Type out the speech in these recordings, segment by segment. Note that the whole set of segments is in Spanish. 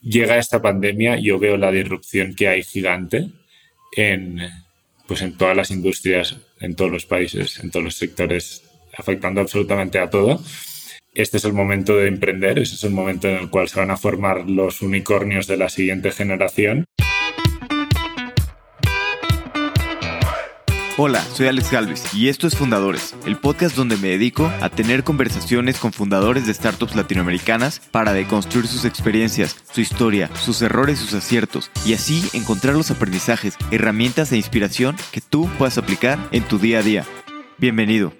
llega esta pandemia, yo veo la disrupción que hay gigante en, pues en todas las industrias, en todos los países, en todos los sectores, afectando absolutamente a todo. Este es el momento de emprender, este es el momento en el cual se van a formar los unicornios de la siguiente generación. Hola, soy Alex Galvez y esto es Fundadores, el podcast donde me dedico a tener conversaciones con fundadores de startups latinoamericanas para deconstruir sus experiencias, su historia, sus errores, sus aciertos y así encontrar los aprendizajes, herramientas e inspiración que tú puedas aplicar en tu día a día. Bienvenido.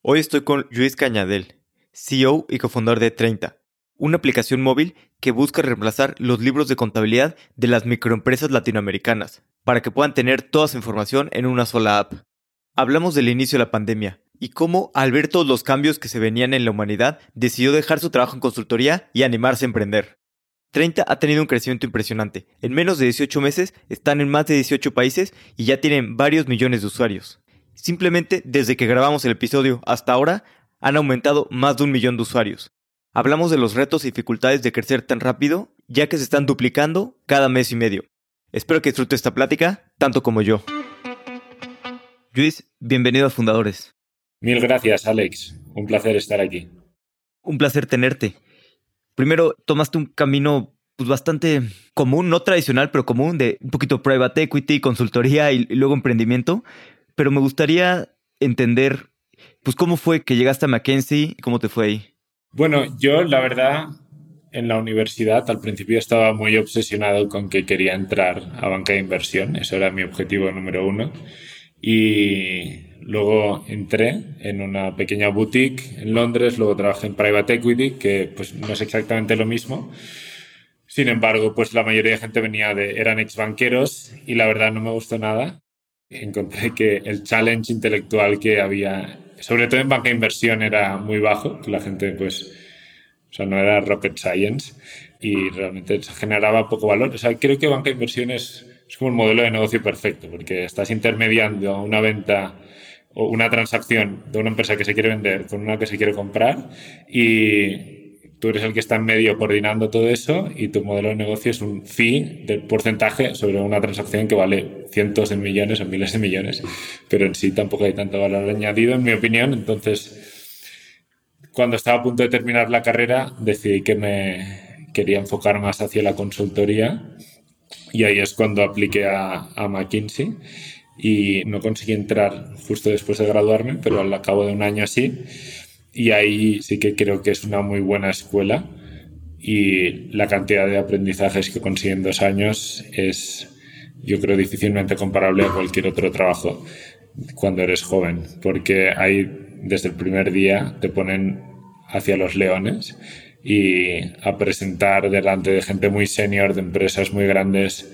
Hoy estoy con Luis Cañadel, CEO y cofundador de 30, una aplicación móvil que busca reemplazar los libros de contabilidad de las microempresas latinoamericanas para que puedan tener toda su información en una sola app. Hablamos del inicio de la pandemia y cómo, al ver todos los cambios que se venían en la humanidad, decidió dejar su trabajo en consultoría y animarse a emprender. 30 ha tenido un crecimiento impresionante. En menos de 18 meses están en más de 18 países y ya tienen varios millones de usuarios. Simplemente desde que grabamos el episodio hasta ahora han aumentado más de un millón de usuarios. Hablamos de los retos y dificultades de crecer tan rápido, ya que se están duplicando cada mes y medio. Espero que disfrute esta plática tanto como yo. Luis, bienvenido a Fundadores. Mil gracias, Alex. Un placer estar aquí. Un placer tenerte. Primero, tomaste un camino pues, bastante común, no tradicional, pero común, de un poquito private equity, consultoría y, y luego emprendimiento. Pero me gustaría entender, pues, cómo fue que llegaste a McKinsey y cómo te fue ahí. Bueno, yo la verdad en la universidad al principio estaba muy obsesionado con que quería entrar a banca de inversión, eso era mi objetivo número uno. Y luego entré en una pequeña boutique en Londres, luego trabajé en private equity, que pues no es exactamente lo mismo. Sin embargo, pues la mayoría de gente venía de, eran ex banqueros y la verdad no me gustó nada. Encontré que el challenge intelectual que había, sobre todo en banca de inversión, era muy bajo, que la gente pues o sea, no era rocket science y realmente generaba poco valor. O sea, creo que banca de inversiones es como un modelo de negocio perfecto porque estás intermediando una venta o una transacción de una empresa que se quiere vender con una que se quiere comprar y tú eres el que está en medio coordinando todo eso y tu modelo de negocio es un fee del porcentaje sobre una transacción que vale cientos de millones o miles de millones, pero en sí tampoco hay tanto valor añadido, en mi opinión. Entonces, cuando estaba a punto de terminar la carrera, decidí que me quería enfocar más hacia la consultoría. Y ahí es cuando apliqué a, a McKinsey. Y no conseguí entrar justo después de graduarme, pero al cabo de un año así. Y ahí sí que creo que es una muy buena escuela. Y la cantidad de aprendizajes que consigue en dos años es, yo creo, difícilmente comparable a cualquier otro trabajo cuando eres joven, porque ahí desde el primer día te ponen hacia los leones y a presentar delante de gente muy senior, de empresas muy grandes,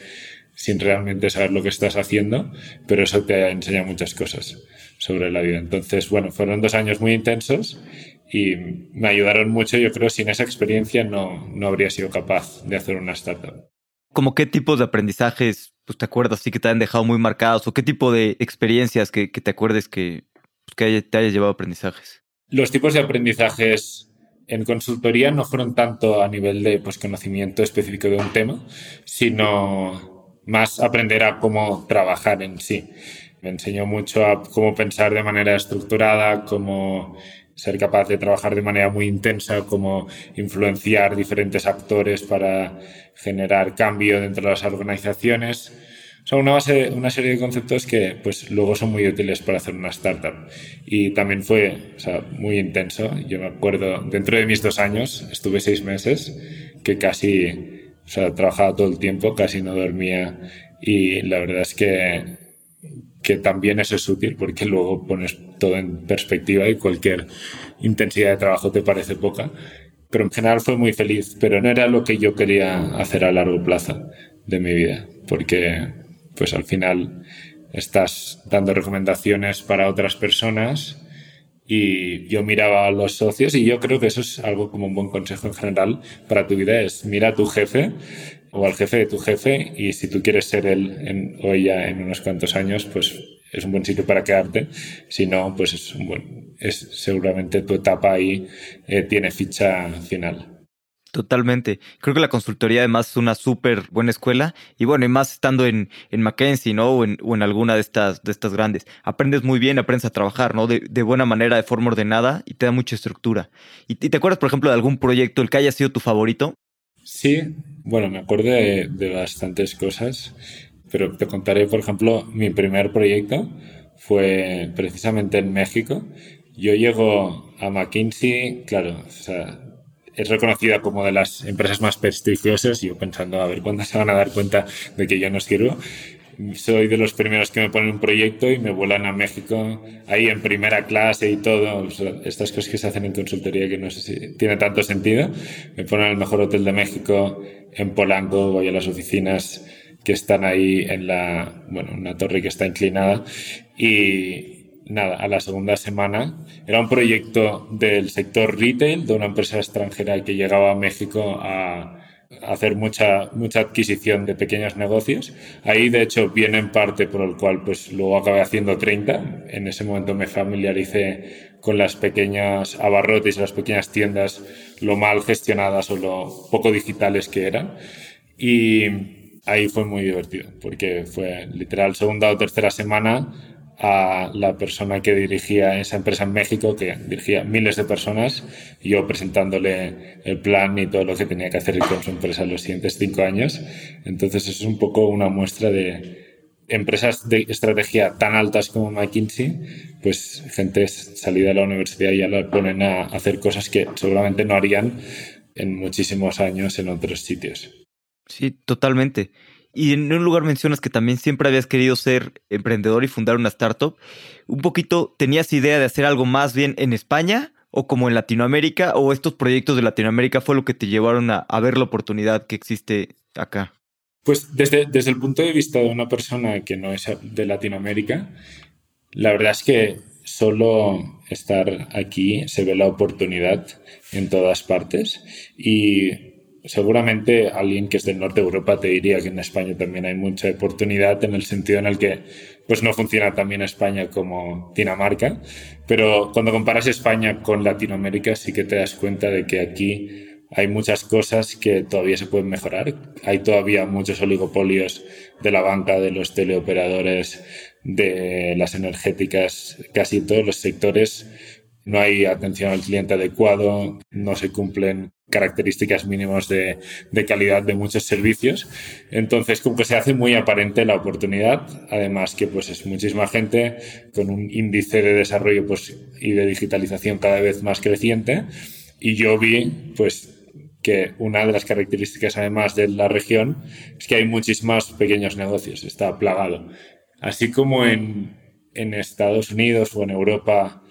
sin realmente saber lo que estás haciendo, pero eso te enseña muchas cosas sobre la vida. Entonces, bueno, fueron dos años muy intensos y me ayudaron mucho. Yo creo sin esa experiencia no, no habría sido capaz de hacer una startup. ¿Cómo qué tipos de aprendizajes pues, te acuerdas sí que te han dejado muy marcados o qué tipo de experiencias que, que te acuerdes que, que te haya llevado aprendizajes? Los tipos de aprendizajes en consultoría no fueron tanto a nivel de pues, conocimiento específico de un tema, sino más aprender a cómo trabajar en sí. Me enseñó mucho a cómo pensar de manera estructurada, cómo ser capaz de trabajar de manera muy intensa, cómo influenciar diferentes actores para generar cambio dentro de las organizaciones o sea, una, base, una serie de conceptos que pues, luego son muy útiles para hacer una startup. Y también fue o sea, muy intenso. Yo me acuerdo, dentro de mis dos años, estuve seis meses que casi, o sea, trabajaba todo el tiempo, casi no dormía. Y la verdad es que, que también eso es útil porque luego pones todo en perspectiva y cualquier intensidad de trabajo te parece poca. Pero en general fue muy feliz, pero no era lo que yo quería hacer a largo plazo de mi vida, porque pues al final estás dando recomendaciones para otras personas y yo miraba a los socios y yo creo que eso es algo como un buen consejo en general para tu vida, es mira a tu jefe o al jefe de tu jefe y si tú quieres ser él o ella en unos cuantos años, pues es un buen sitio para quedarte. Si no, pues es seguramente tu etapa ahí eh, tiene ficha final. Totalmente. Creo que la consultoría además es una súper buena escuela y bueno, y más estando en, en McKinsey, ¿no? O en, o en, alguna de estas, de estas grandes. Aprendes muy bien, aprendes a trabajar, ¿no? De, de buena manera, de forma ordenada y te da mucha estructura. ¿Y, ¿Y, te acuerdas, por ejemplo, de algún proyecto, el que haya sido tu favorito? Sí, bueno, me acuerdo de, de bastantes cosas, pero te contaré, por ejemplo, mi primer proyecto fue precisamente en México. Yo llego a McKinsey, claro, o sea, es reconocida como de las empresas más prestigiosas, yo pensando a ver cuándo se van a dar cuenta de que yo no sirvo. Soy de los primeros que me ponen un proyecto y me vuelan a México ahí en primera clase y todo. O sea, estas cosas que se hacen en consultoría que no sé si tiene tanto sentido. Me ponen al mejor hotel de México en Polanco, voy a las oficinas que están ahí en la, bueno, una torre que está inclinada y, nada, a la segunda semana. Era un proyecto del sector retail, de una empresa extranjera que llegaba a México a hacer mucha, mucha adquisición de pequeños negocios. Ahí, de hecho, viene en parte por el cual pues luego acabé haciendo 30. En ese momento me familiaricé con las pequeñas abarrotes las pequeñas tiendas, lo mal gestionadas o lo poco digitales que eran. Y ahí fue muy divertido, porque fue literal segunda o tercera semana a la persona que dirigía esa empresa en México, que dirigía miles de personas, yo presentándole el plan y todo lo que tenía que hacer con su empresa en los siguientes cinco años. Entonces, es un poco una muestra de empresas de estrategia tan altas como McKinsey, pues gente salida de la universidad ya la ponen a hacer cosas que seguramente no harían en muchísimos años en otros sitios. Sí, totalmente. Y en un lugar mencionas que también siempre habías querido ser emprendedor y fundar una startup. Un poquito, ¿tenías idea de hacer algo más bien en España o como en Latinoamérica? ¿O estos proyectos de Latinoamérica fue lo que te llevaron a, ver la oportunidad que existe acá? Pues desde, desde el punto de vista de una persona que no es de Latinoamérica, la verdad es que solo estar aquí se ve la oportunidad en todas partes y seguramente alguien que es del norte de Europa te diría que en España también hay mucha oportunidad en el sentido en el que pues no funciona tan bien España como Dinamarca, pero cuando comparas España con Latinoamérica sí que te das cuenta de que aquí hay muchas cosas que todavía se pueden mejorar. Hay todavía muchos oligopolios de la banca, de los teleoperadores, de las energéticas, casi todos los sectores no hay atención al cliente adecuado, no se cumplen características mínimas de, de, calidad de muchos servicios. Entonces, como que se hace muy aparente la oportunidad, además que pues es muchísima gente con un índice de desarrollo pues, y de digitalización cada vez más creciente. Y yo vi pues que una de las características además de la región es que hay muchísimos pequeños negocios, está plagado. Así como en, en Estados Unidos o en Europa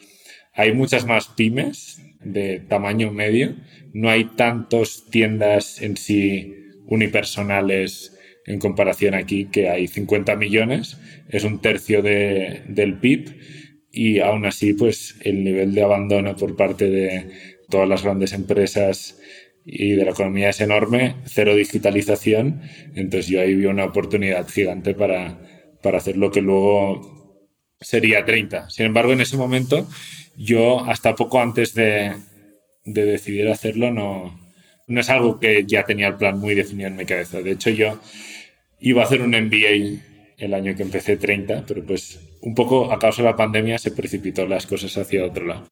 hay muchas más pymes de tamaño medio. No hay tantas tiendas en sí unipersonales en comparación aquí, que hay 50 millones, es un tercio de, del PIB y aún así pues el nivel de abandono por parte de todas las grandes empresas y de la economía es enorme, cero digitalización, entonces yo ahí vi una oportunidad gigante para, para hacer lo que luego sería 30. Sin embargo, en ese momento yo hasta poco antes de, de decidir hacerlo no, no es algo que ya tenía el plan muy definido en mi cabeza. De hecho, yo iba a hacer un MBA el año que empecé 30, pero pues un poco a causa de la pandemia se precipitó las cosas hacia otro lado.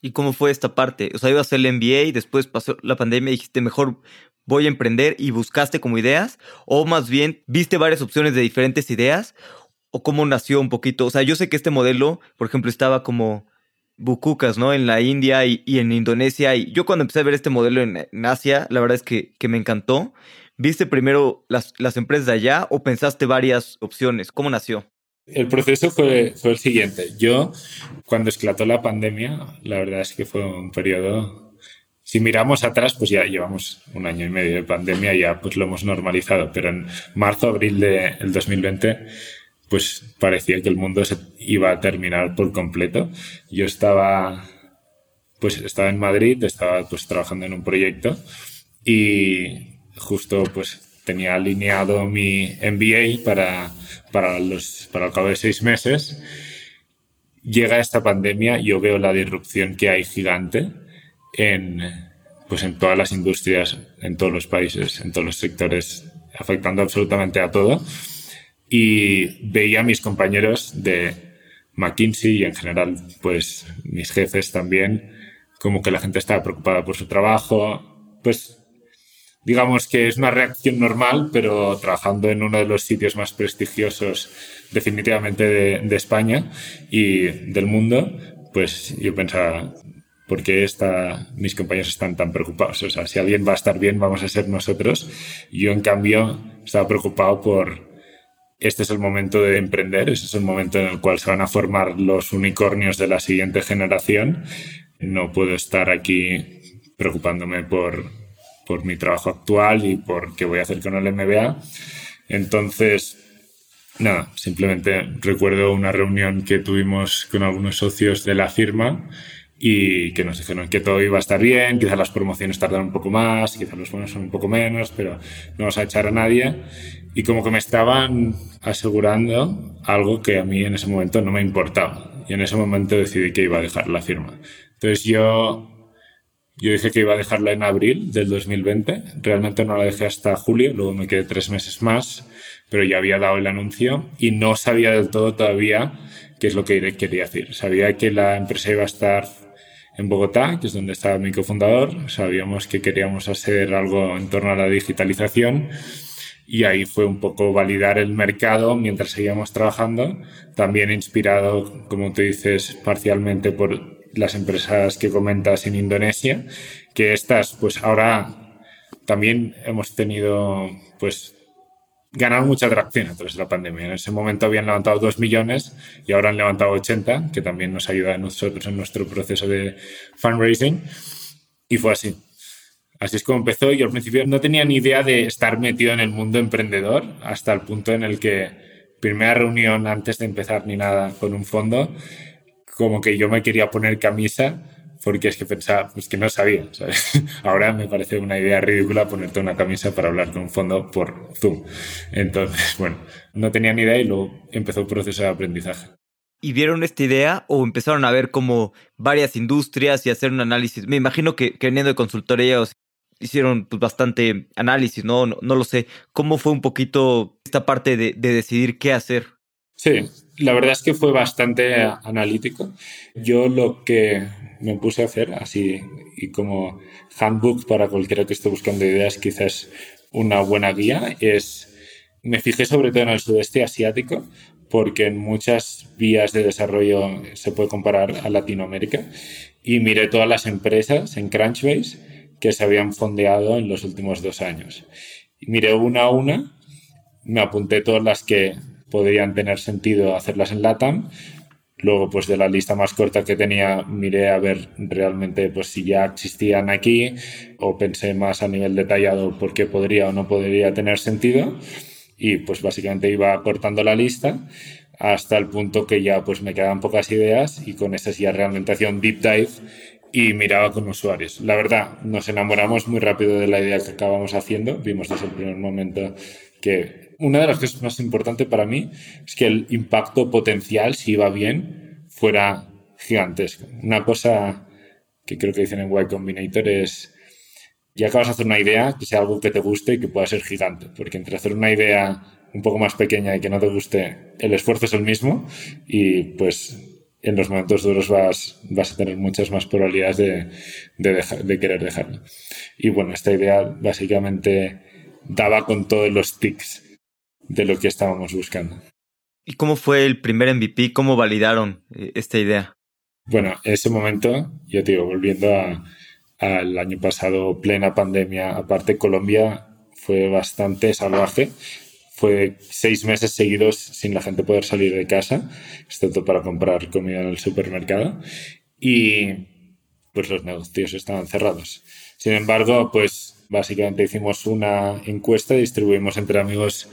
¿Y cómo fue esta parte? O sea, iba a hacer el MBA después pasó la pandemia y dijiste, mejor voy a emprender y buscaste como ideas, o más bien viste varias opciones de diferentes ideas, o cómo nació un poquito. O sea, yo sé que este modelo, por ejemplo, estaba como bucucas, ¿no? En la India y, en Indonesia. Y yo cuando empecé a ver este modelo en, en Asia, la verdad es que, que, me encantó. ¿Viste primero las, las empresas de allá o pensaste varias opciones? ¿Cómo nació? El proceso fue, fue el siguiente. Yo, cuando esclató la pandemia, la verdad es que fue un periodo... Si miramos atrás, pues ya llevamos un año y medio de pandemia, ya pues lo hemos normalizado, pero en marzo, abril del de 2020 pues parecía que el mundo se iba a terminar por completo. Yo estaba, pues estaba en Madrid, estaba pues trabajando en un proyecto y justo pues tenía alineado mi MBA para, para, los, para el cabo de seis meses. Llega esta pandemia, yo veo la disrupción que hay gigante en pues en todas las industrias, en todos los países, en todos los sectores, afectando absolutamente a todo. Y veía a mis compañeros de McKinsey y en general, pues mis jefes también, como que la gente estaba preocupada por su trabajo, pues digamos que es una reacción normal, pero trabajando en uno de los sitios más prestigiosos definitivamente de, España y del mundo, pues yo pensaba, ¿por qué mis compañeros están tan preocupados? O sea, si alguien va a estar bien, vamos a ser nosotros. Yo, en cambio, estaba preocupado por, este es el momento de emprender, ese es el momento en el cual se van a formar los unicornios de la siguiente generación. No puedo estar aquí preocupándome por, por mi trabajo actual y por qué voy a hacer con el MBA. Entonces, nada, simplemente recuerdo una reunión que tuvimos con algunos socios de la firma y que nos dijeron que todo iba a estar bien, quizás las promociones tardan un poco más, quizás los bonos son un poco menos, pero no vamos a echar a nadie. Y como que me estaban asegurando algo que a mí en ese momento no me importaba. Y en ese momento decidí que iba a dejar la firma. Entonces yo yo dije que iba a dejarla en abril del 2020. Realmente no la dejé hasta julio, luego me quedé tres meses más, pero ya había dado el anuncio y no sabía del todo todavía qué es lo que quería decir. Sabía que la empresa iba a estar en Bogotá, que es donde estaba mi cofundador. Sabíamos que queríamos hacer algo en torno a la digitalización y ahí fue un poco validar el mercado mientras seguíamos trabajando, también inspirado, como tú dices, parcialmente por las empresas que comentas en Indonesia, que estas, pues ahora también hemos tenido, pues, ganar mucha atracción a través de la pandemia. En ese momento habían levantado 2 millones y ahora han levantado 80, que también nos ayuda a nosotros en nuestro proceso de fundraising. Y fue así. Así es como empezó. Yo al principio no tenía ni idea de estar metido en el mundo emprendedor hasta el punto en el que primera reunión antes de empezar ni nada con un fondo como que yo me quería poner camisa porque es que pensaba, pues que no sabía, ¿sabes? Ahora me parece una idea ridícula ponerte una camisa para hablar con un fondo por Zoom. Entonces, bueno, no tenía ni idea y luego empezó el proceso de aprendizaje. ¿Y vieron esta idea o empezaron a ver como varias industrias y hacer un análisis? Me imagino que, que veniendo de consultoría hicieron pues, bastante análisis, ¿no? ¿no? lo sé. ¿Cómo fue un poquito esta parte de, de decidir qué hacer? Sí, la verdad es que fue bastante analítico. Yo lo que me puse a hacer, así y como handbook para cualquiera que esté buscando ideas, quizás una buena guía, es me fijé sobre todo en el sudeste asiático, porque en muchas vías de desarrollo se puede comparar a Latinoamérica, y miré todas las empresas en Crunchbase que se habían fondeado en los últimos dos años. Y miré una a una, me apunté todas las que podrían tener sentido hacerlas en LATAM. Luego, pues de la lista más corta que tenía, miré a ver realmente pues, si ya existían aquí o pensé más a nivel detallado por qué podría o no podría tener sentido. Y pues básicamente iba cortando la lista hasta el punto que ya pues me quedaban pocas ideas y con esas ya realmente hacía un deep dive y miraba con usuarios. La verdad, nos enamoramos muy rápido de la idea que acabamos haciendo. Vimos desde el primer momento que una de las cosas más importantes para mí es que el impacto potencial, si iba bien, fuera gigantesco. Una cosa que creo que dicen en Y Combinator es, ya acabas de hacer una idea, que sea algo que te guste y que pueda ser gigante, porque entre hacer una idea un poco más pequeña y que no te guste, el esfuerzo es el mismo y pues en los momentos duros vas, vas a tener muchas más probabilidades de, de, de querer dejarlo. Y bueno, esta idea básicamente daba con todos los tics de lo que estábamos buscando. ¿Y cómo fue el primer MVP? ¿Cómo validaron eh, esta idea? Bueno, en ese momento, yo te digo, volviendo al año pasado, plena pandemia, aparte Colombia fue bastante salvaje. Fue seis meses seguidos sin la gente poder salir de casa, excepto para comprar comida en el supermercado. Y pues los negocios estaban cerrados. Sin embargo, pues básicamente hicimos una encuesta, distribuimos entre amigos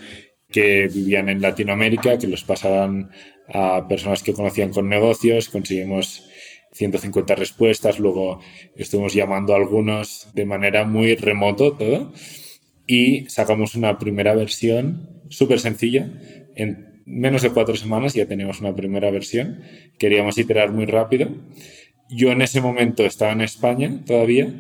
que vivían en Latinoamérica, que los pasaban a personas que conocían con negocios, conseguimos 150 respuestas, luego estuvimos llamando a algunos de manera muy remoto todo y sacamos una primera versión súper sencilla. En menos de cuatro semanas ya teníamos una primera versión. Queríamos iterar muy rápido. Yo en ese momento estaba en España todavía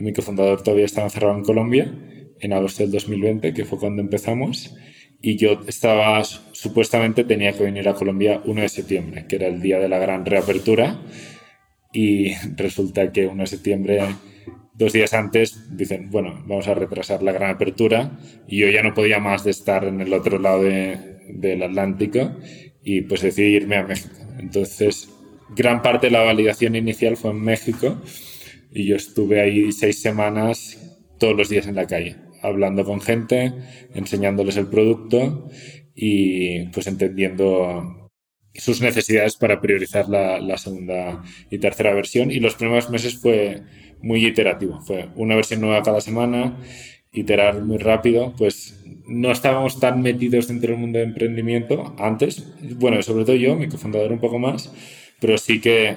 mi cofundador todavía estaba encerrado en Colombia en agosto del 2020, que fue cuando empezamos, y yo estaba, supuestamente tenía que venir a Colombia 1 de septiembre, que era el día de la gran reapertura, y resulta que 1 de septiembre, dos días antes, dicen, bueno, vamos a retrasar la gran apertura, y yo ya no podía más de estar en el otro lado del Atlántico, y pues decidí irme a México. Entonces, gran parte de la validación inicial fue en México, y yo estuve ahí seis semanas todos los días en la calle hablando con gente, enseñándoles el producto y pues entendiendo sus necesidades para priorizar la, segunda y tercera versión. Y los primeros meses fue muy iterativo, fue una versión nueva cada semana, iterar muy rápido, pues no estábamos tan metidos dentro del mundo de emprendimiento antes, bueno, sobre todo yo, mi cofundador un poco más, pero sí que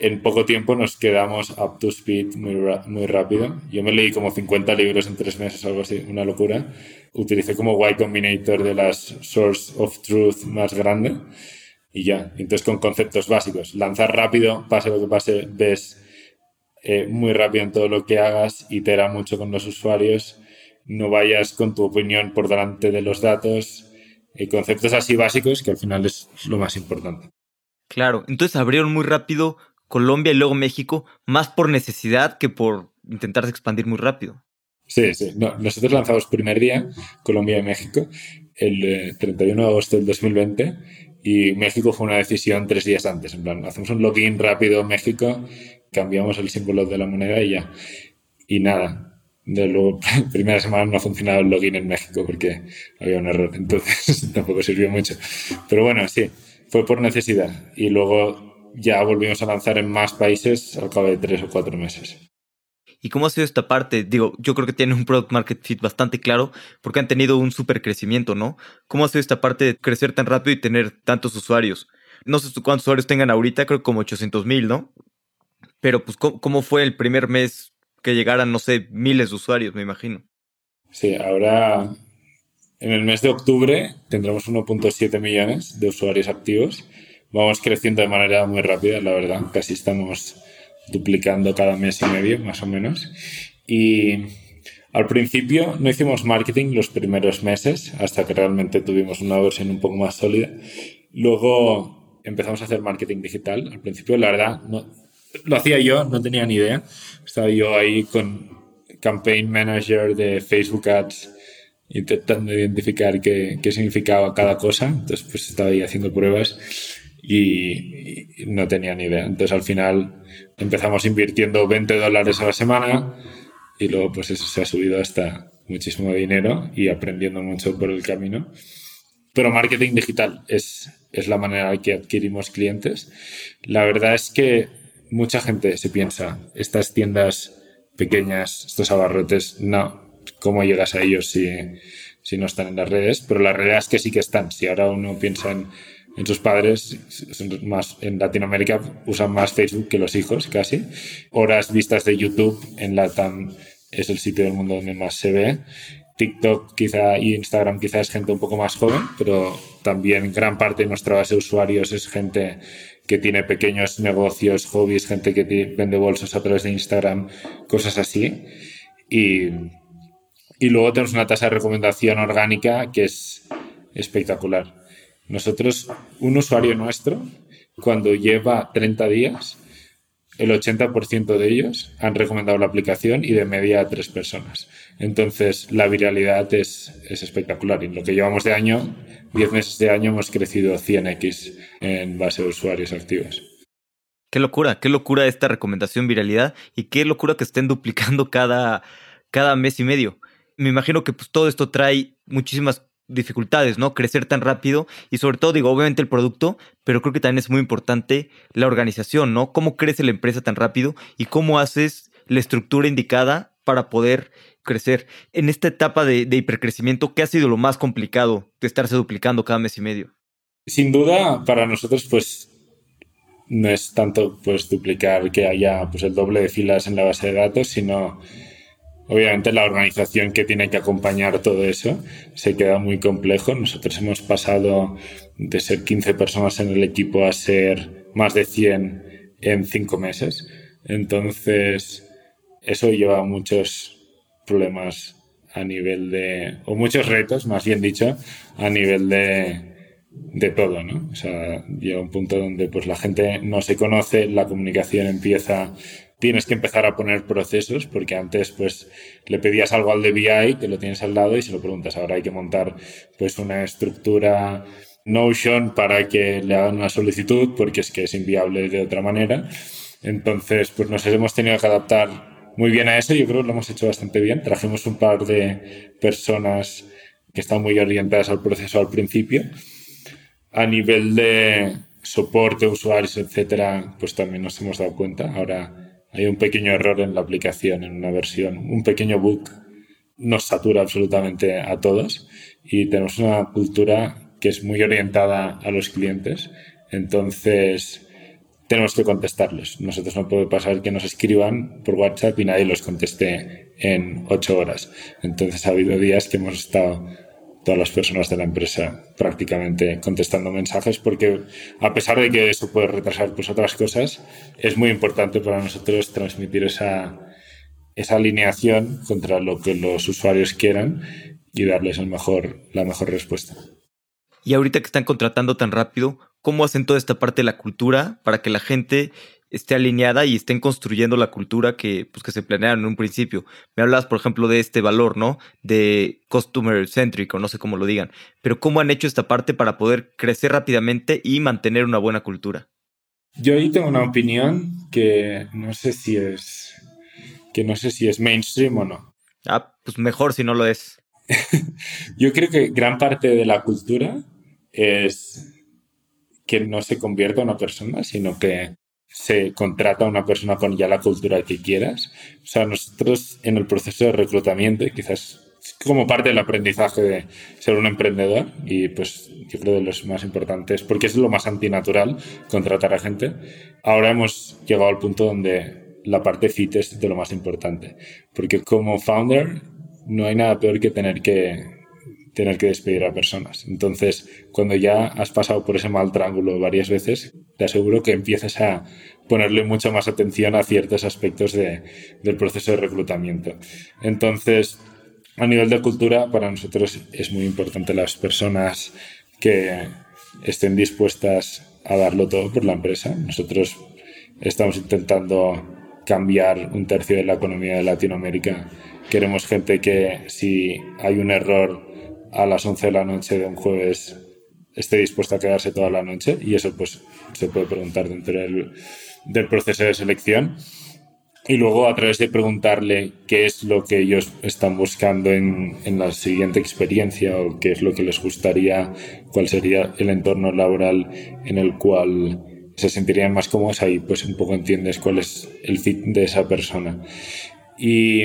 en poco tiempo nos quedamos up to speed muy, muy rápido. Yo me leí como 50 libros en tres meses, algo así, una locura. Utilicé como Y Combinator de las Source of Truth más grande y ya. Entonces con conceptos básicos. Lanzar rápido, pase lo que pase, ves eh, muy rápido en todo lo que hagas, itera mucho con los usuarios, no vayas con tu opinión por delante de los datos. Y conceptos así básicos que al final es lo más importante. Claro, entonces abrieron muy rápido Colombia y luego México, más por necesidad que por intentarse expandir muy rápido. Sí, sí. nosotros lanzamos primer día Colombia y México el 31 eh, de agosto del 2020 y México fue una decisión tres días antes. En plan, hacemos un login rápido México, cambiamos el símbolo de la moneda y ya. Y nada. De luego, primera semana no ha funcionado el login en México porque había un error. Entonces tampoco sirvió mucho. Pero bueno, sí, fue por necesidad. Y luego ya volvimos a lanzar en más países al cabo de tres o cuatro meses. ¿Y cómo ha sido esta parte? Digo, yo creo que tienen un product market fit bastante claro porque han tenido un súper crecimiento, ¿no? ¿Cómo ha sido esta parte de crecer tan rápido y tener tantos usuarios? No sé cuántos usuarios tengan ahorita, creo que como 800 mil, ¿no? Pero pues, ¿cómo, fue el primer mes que llegaran, no sé, miles de usuarios, me imagino? Sí, ahora en el mes de octubre tendremos 1.7 millones de usuarios activos vamos creciendo de manera muy rápida, la verdad. Casi estamos duplicando cada mes y medio, más o menos. Y al principio no hicimos marketing los primeros meses, hasta que realmente tuvimos una versión un poco más sólida. Luego empezamos a hacer marketing digital. Al principio, la verdad, no, lo hacía yo, no tenía ni idea. Estaba yo ahí con campaign manager de Facebook Ads intentando identificar qué, qué significaba cada cosa. Entonces, pues estaba ahí haciendo pruebas y, no tenía ni idea. Entonces al final empezamos invirtiendo 20 dólares a la semana y luego pues eso se ha subido hasta muchísimo dinero y aprendiendo mucho por el camino. Pero marketing digital es, es la manera en que adquirimos clientes. La verdad es que mucha gente se piensa, estas tiendas pequeñas, estos abarrotes, no, ¿cómo llegas a ellos si, si no están en las redes? Pero la realidad es que sí que están. Si ahora uno piensa en sus padres, más, en Latinoamérica usan más Facebook que los hijos, casi. Horas vistas de YouTube en Latam es el sitio del mundo donde más se ve. TikTok quizá y Instagram quizá es gente un poco más joven, pero también gran parte de nuestra base de usuarios es gente que tiene pequeños negocios, hobbies, gente que vende bolsos a través de Instagram, cosas así. Y, y luego tenemos una tasa de recomendación orgánica que es espectacular. Nosotros, un usuario nuestro, cuando lleva 30 días, el 80% de ellos han recomendado la aplicación y de media tres personas. Entonces, la viralidad es, es espectacular. Y lo que llevamos de año, 10 meses de año, hemos crecido 100x en base de usuarios activos. Qué locura, qué locura esta recomendación viralidad y qué locura que estén duplicando cada, cada mes y medio. Me imagino que pues, todo esto trae muchísimas dificultades, ¿no? Crecer tan rápido y sobre todo, digo, obviamente el producto, pero creo que también es muy importante la organización, ¿no? ¿Cómo crece la empresa tan rápido y cómo haces la estructura indicada para poder crecer? En esta etapa de, hipercrecimiento, ¿qué ha sido lo más complicado de estarse duplicando cada mes y medio? Sin duda, para nosotros, pues no es tanto pues duplicar que haya pues el doble de filas en la base de datos, sino Obviamente la organización que tiene que acompañar todo eso se queda muy complejo. Nosotros hemos pasado de ser 15 personas en el equipo a ser más de 100 en 5 meses. Entonces, eso lleva muchos problemas a nivel de, o muchos retos, más bien dicho, a nivel de, de todo, ¿no? O sea, llega un punto donde pues la gente no se conoce, la comunicación empieza, tienes que empezar a poner procesos, porque antes pues le pedías algo al DBI, que lo tienes al lado y se lo preguntas. Ahora hay que montar pues una estructura Notion para que le hagan una solicitud, porque es que es inviable de otra manera. Entonces, pues nos hemos tenido que adaptar muy bien a eso. Yo creo que lo hemos hecho bastante bien. Trajimos un par de personas que están muy orientadas al proceso al principio a nivel de soporte, usuarios, etcétera, pues también nos hemos dado cuenta. Ahora hay un pequeño error en la aplicación, en una versión, un pequeño bug nos satura absolutamente a todos y tenemos una cultura que es muy orientada a los clientes. Entonces, tenemos que contestarles. Nosotros no puede pasar que nos escriban por WhatsApp y nadie los conteste en ocho horas. Entonces, ha habido días que hemos estado todas las personas de la empresa prácticamente contestando mensajes porque a pesar de que eso puede retrasar pues otras cosas, es muy importante para nosotros transmitir esa, esa alineación contra lo que los usuarios quieran y darles el mejor, la mejor respuesta. Y ahorita que están contratando tan rápido, ¿cómo hacen toda esta parte de la cultura para que la gente esté alineada y estén construyendo la cultura que, pues, que se planearon en un principio. Me hablas, por ejemplo, de este valor, ¿no? De customer centric, o no sé cómo lo digan. Pero ¿cómo han hecho esta parte para poder crecer rápidamente y mantener una buena cultura? Yo ahí tengo una opinión que no sé si es que no sé si es mainstream o no. Ah, pues mejor si no lo es. Yo creo que gran parte de la cultura es que no se convierta en una persona, sino que se contrata a una persona con ya la cultura que quieras. O sea, nosotros en el proceso de reclutamiento, quizás como parte del aprendizaje de ser un emprendedor, y pues yo creo de los más importantes, porque es lo más antinatural contratar a gente, ahora hemos llegado al punto donde la parte fit es de lo más importante. Porque como founder no hay nada peor que tener que tener que despedir a personas. Entonces, cuando ya has pasado por ese mal triángulo varias veces, te aseguro que empieces a ponerle mucha más atención a ciertos aspectos de, del proceso de reclutamiento. Entonces, a nivel de cultura, para nosotros es muy importante las personas que estén dispuestas a darlo todo por la empresa. Nosotros estamos intentando cambiar un tercio de la economía de Latinoamérica. Queremos gente que si hay un error a las 11 de la noche de un jueves esté dispuesto a quedarse toda la noche y eso pues se puede preguntar dentro del, del proceso de selección y luego a través de preguntarle qué es lo que ellos están buscando en, en, la siguiente experiencia o qué es lo que les gustaría, cuál sería el entorno laboral en el cual se sentirían más cómodos, ahí pues un poco entiendes cuál es el fit de esa persona. Y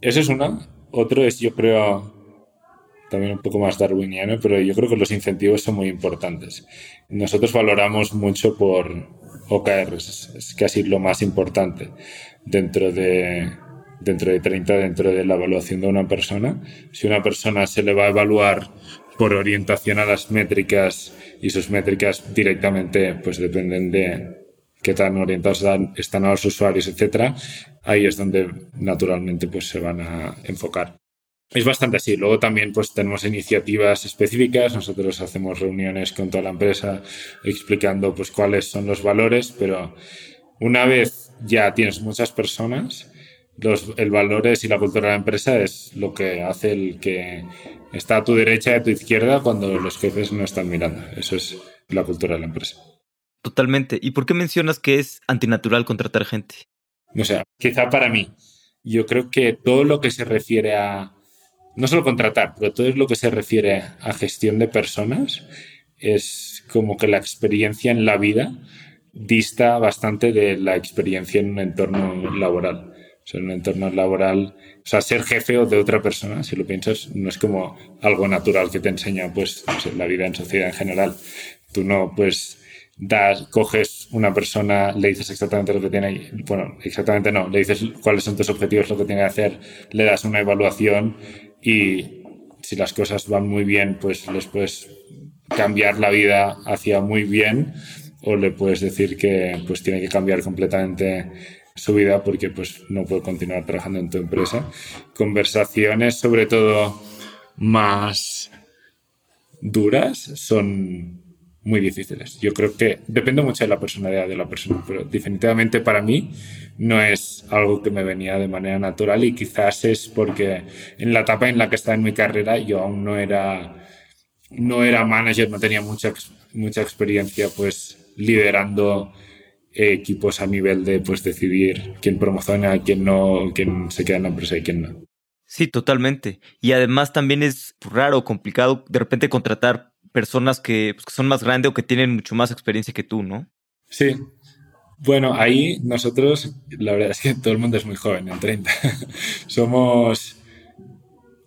eso es una. Otro es, yo creo, también un poco más darwiniano, pero yo creo que los incentivos son muy importantes. Nosotros valoramos mucho por OKRs, es casi lo más importante dentro de, dentro de 30, dentro de la evaluación de una persona. Si una persona se le va a evaluar por orientación a las métricas y sus métricas directamente pues dependen de qué tan orientados están a los usuarios, etcétera, ahí es donde naturalmente pues se van a enfocar. Es bastante así. Luego también pues tenemos iniciativas específicas. Nosotros hacemos reuniones con toda la empresa explicando pues cuáles son los valores, pero una vez ya tienes muchas personas, los el valores y la cultura de la empresa es lo que hace el que está a tu derecha y a tu izquierda cuando los jefes no están mirando. Eso es la cultura de la empresa. Totalmente. ¿Y por qué mencionas que es antinatural contratar gente? O sea, quizá para mí. Yo creo que todo lo que se refiere a no solo contratar, pero todo lo que se refiere a gestión de personas es como que la experiencia en la vida dista bastante de la experiencia en un entorno laboral. En un entorno laboral, o sea, ser jefe o de otra persona, si lo piensas, no es como algo natural que te enseña, pues, la vida en sociedad en general. Tú no, pues, das, coges una persona, le dices exactamente lo que tiene, bueno, exactamente no, le dices cuáles son tus objetivos, lo que tiene que hacer, le das una evaluación y si las cosas van muy bien, pues les puedes cambiar la vida hacia muy bien o le puedes decir que pues tiene que cambiar completamente su vida porque pues no puede continuar trabajando en tu empresa. Conversaciones sobre todo más duras son muy difíciles. Yo creo que depende mucho de la personalidad de la persona, pero definitivamente para mí no es algo que me venía de manera natural y quizás es porque en la etapa en la que estaba en mi carrera yo aún no era no era manager, no tenía mucha mucha experiencia pues liderando equipos a nivel de pues decidir quién promociona, quién no, quién se queda en la empresa y quién no. Sí, totalmente. Y además también es raro, complicado de repente contratar personas que, pues, que son más grandes o que tienen mucho más experiencia que tú, ¿no? Sí. Bueno, ahí nosotros, la verdad es que todo el mundo es muy joven, en 30. Somos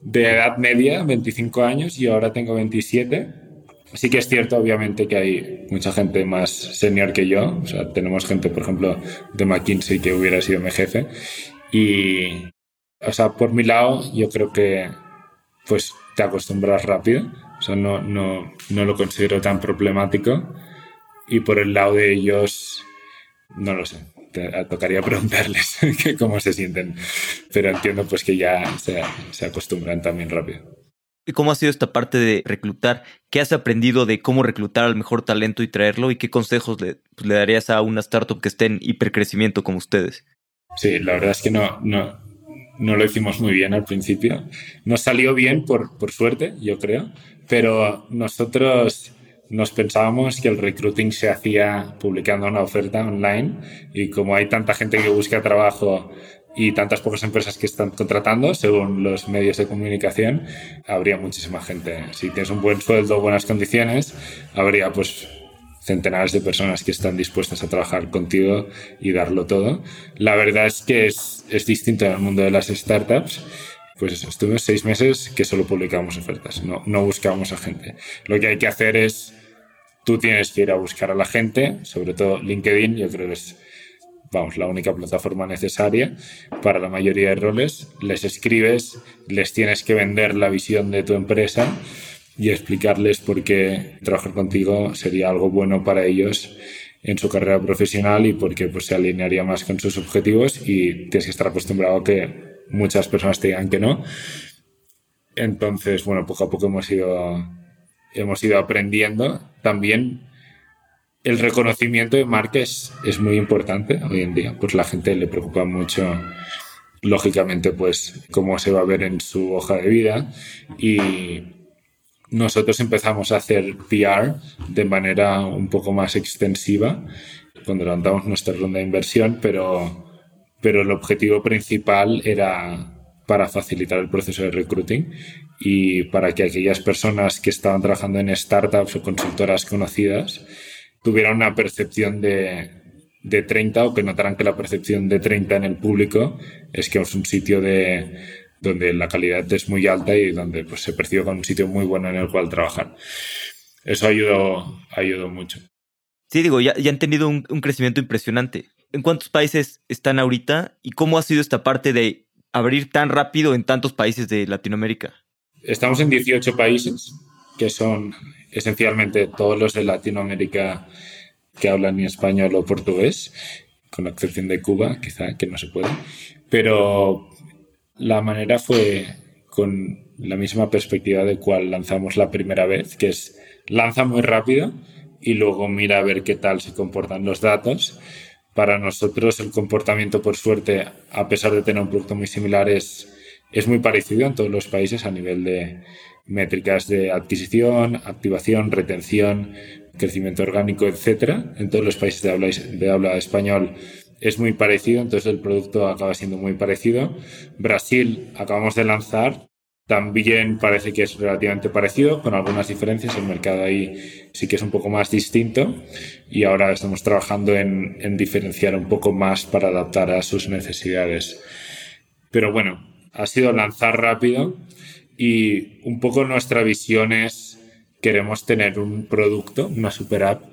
de edad media, 25 años, y ahora tengo 27. Sí que es cierto, obviamente, que hay mucha gente más senior que yo. O sea, tenemos gente, por ejemplo, de McKinsey que hubiera sido mi jefe. Y, o sea, por mi lado, yo creo que, pues, te acostumbras rápido. O sea, no, no, no lo considero tan problemático. Y por el lado de ellos, no lo sé. Te, tocaría preguntarles cómo se sienten. Pero entiendo pues que ya se, se acostumbran también rápido. ¿Y cómo ha sido esta parte de reclutar? ¿Qué has aprendido de cómo reclutar al mejor talento y traerlo? ¿Y qué consejos le, pues, le darías a una startup que esté en hipercrecimiento como ustedes? Sí, la verdad es que no, no, no lo hicimos muy bien al principio. Nos salió bien por, por suerte, yo creo, pero nosotros nos pensábamos que el recruiting se hacía publicando una oferta online y como hay tanta gente que busca trabajo y tantas pocas empresas que están contratando, según los medios de comunicación, habría muchísima gente. Si tienes un buen sueldo, buenas condiciones, habría pues centenares de personas que están dispuestas a trabajar contigo y darlo todo. La verdad es que es, es distinto en el mundo de las startups pues estuvimos seis meses que solo publicamos ofertas, no, no buscábamos a gente. Lo que hay que hacer es, tú tienes que ir a buscar a la gente, sobre todo LinkedIn, yo creo que es, vamos, la única plataforma necesaria para la mayoría de roles. Les escribes, les tienes que vender la visión de tu empresa y explicarles por qué trabajar contigo sería algo bueno para ellos en su carrera profesional y porque pues, se alinearía más con sus objetivos y tienes que estar acostumbrado a que muchas personas te digan que no. Entonces, bueno, poco a poco hemos ido, hemos ido aprendiendo. También el reconocimiento de marca es, muy importante hoy en día. Pues la gente le preocupa mucho, lógicamente, pues cómo se va a ver en su hoja de vida. Y nosotros empezamos a hacer PR de manera un poco más extensiva cuando levantamos nuestra ronda de inversión, pero pero el objetivo principal era para facilitar el proceso de recruiting y para que aquellas personas que estaban trabajando en startups o consultoras conocidas tuvieran una percepción de, de 30 o que notaran que la percepción de 30 en el público es que es un sitio de, donde la calidad es muy alta y donde pues, se percibe como un sitio muy bueno en el cual trabajar. Eso ayudó, ayudó mucho. Sí, digo, ya, ya han tenido un, un crecimiento impresionante. ¿En cuántos países están ahorita y cómo ha sido esta parte de abrir tan rápido en tantos países de Latinoamérica? Estamos en 18 países, que son esencialmente todos los de Latinoamérica que hablan español o portugués, con la excepción de Cuba, quizá que no se puede. Pero la manera fue con la misma perspectiva de cual lanzamos la primera vez, que es lanza muy rápido y luego mira a ver qué tal se comportan los datos para nosotros el comportamiento, por suerte, a pesar de tener un producto muy similar, es, es muy parecido en todos los países a nivel de métricas de adquisición, activación, retención, crecimiento orgánico, etc. En todos los países de habla, de habla español es muy parecido, entonces el producto acaba siendo muy parecido. Brasil acabamos de lanzar también parece que es relativamente parecido, con algunas diferencias. El mercado ahí sí que es un poco más distinto y ahora estamos trabajando en, en diferenciar un poco más para adaptar a sus necesidades. Pero bueno, ha sido lanzar rápido y un poco nuestra visión es queremos tener un producto, una super app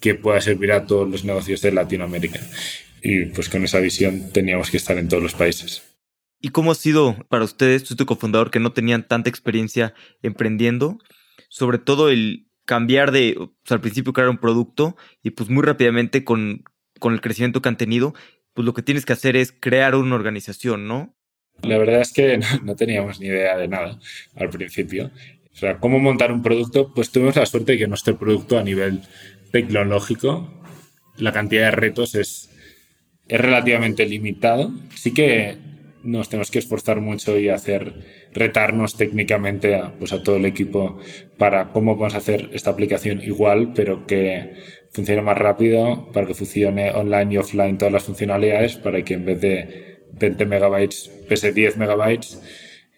que pueda servir a todos los negocios de Latinoamérica. Y pues con esa visión teníamos que estar en todos los países. ¿Y cómo ha sido para ustedes, tu cofundador, que no tenían tanta experiencia emprendiendo? Sobre todo el cambiar de, al principio crear un producto y pues muy rápidamente con, con el crecimiento que han tenido, pues lo que tienes que hacer es crear una organización, ¿no? La verdad es que no, teníamos ni idea de nada al principio. O sea, cómo montar un producto, pues tuvimos la suerte de que nuestro producto a nivel tecnológico, la cantidad de retos es, es relativamente limitado. Sí que nos tenemos que esforzar mucho y hacer retarnos técnicamente a, pues a todo el equipo para cómo vamos a hacer esta aplicación igual, pero que funcione más rápido, para que funcione online y offline todas las funcionalidades, para que en vez de 20 megabytes pese 10 megabytes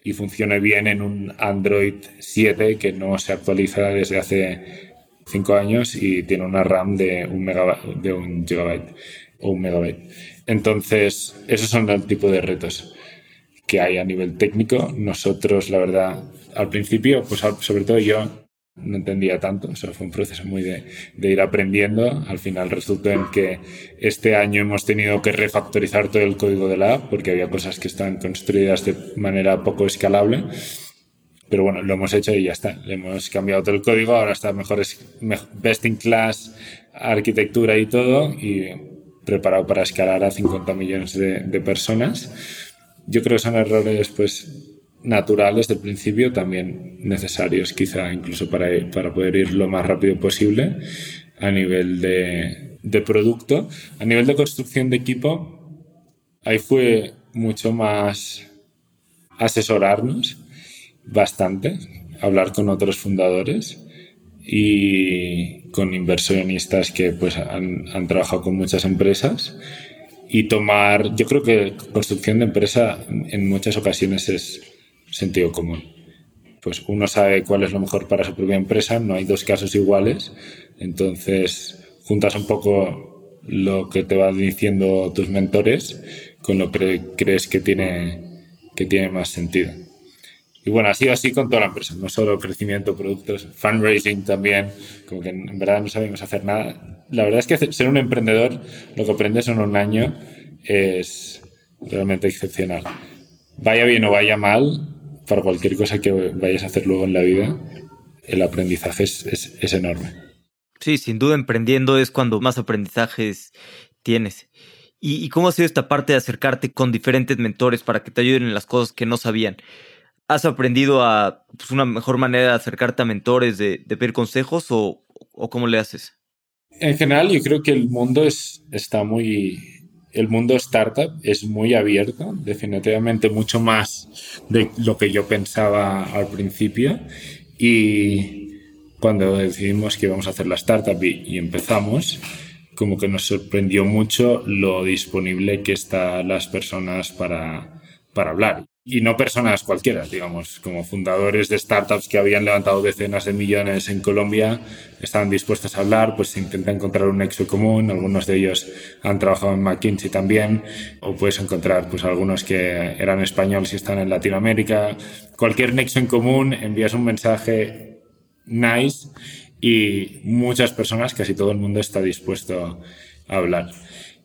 y funcione bien en un Android 7 que no se actualiza desde hace 5 años y tiene una RAM de un, megabyte, de un gigabyte o un megabyte. Entonces, esos son el tipo de retos que hay a nivel técnico. Nosotros, la verdad, al principio, pues sobre todo yo, no entendía tanto, o sea, fue un proceso muy de, ir aprendiendo. Al final resultó en que este año hemos tenido que refactorizar todo el código de la app porque había cosas que estaban construidas de manera poco escalable. Pero bueno, lo hemos hecho y ya está. Le hemos cambiado todo el código, ahora está mejor, best in class, arquitectura y todo, y preparado para escalar a 50 millones de, personas. Yo creo que son errores, pues, naturales del principio, también necesarios quizá incluso para, para poder ir lo más rápido posible a nivel de producto. A nivel de construcción de equipo, ahí fue mucho más asesorarnos bastante, hablar con otros fundadores y con inversionistas que pues han, han trabajado con muchas empresas y tomar, yo creo que construcción de empresa en muchas ocasiones es sentido común. Pues uno sabe cuál es lo mejor para su propia empresa, no hay dos casos iguales, entonces juntas un poco lo que te van diciendo tus mentores con lo que crees que tiene, que tiene más sentido. Y bueno, ha sido así con toda la empresa, no solo crecimiento, productos, fundraising también, como que en verdad no sabemos hacer nada. La verdad es que ser un emprendedor, lo que aprendes en un año es realmente excepcional. Vaya bien o vaya mal, para cualquier cosa que vayas a hacer luego en la vida, el aprendizaje es, es, enorme. Sí, sin duda emprendiendo es cuando más aprendizajes tienes. ¿Y, cómo ha sido esta parte de acercarte con diferentes mentores para que te ayuden en las cosas que no sabían? ¿Has aprendido a pues, una mejor manera de acercarte a mentores, de, de pedir consejos o, o, cómo le haces? En general, yo creo que el mundo es, está muy, el mundo startup es muy abierto, definitivamente mucho más de lo que yo pensaba al principio. Y cuando decidimos que íbamos a hacer la startup y, empezamos, como que nos sorprendió mucho lo disponible que están las personas para, para hablar y no personas cualquiera, digamos, como fundadores de startups que habían levantado decenas de millones en Colombia, estaban dispuestos a hablar, pues se intenta encontrar un nexo común, algunos de ellos han trabajado en McKinsey también, o puedes encontrar pues algunos que eran españoles y están en Latinoamérica, cualquier nexo en común, envías un mensaje nice y muchas personas, casi todo el mundo está dispuesto a hablar.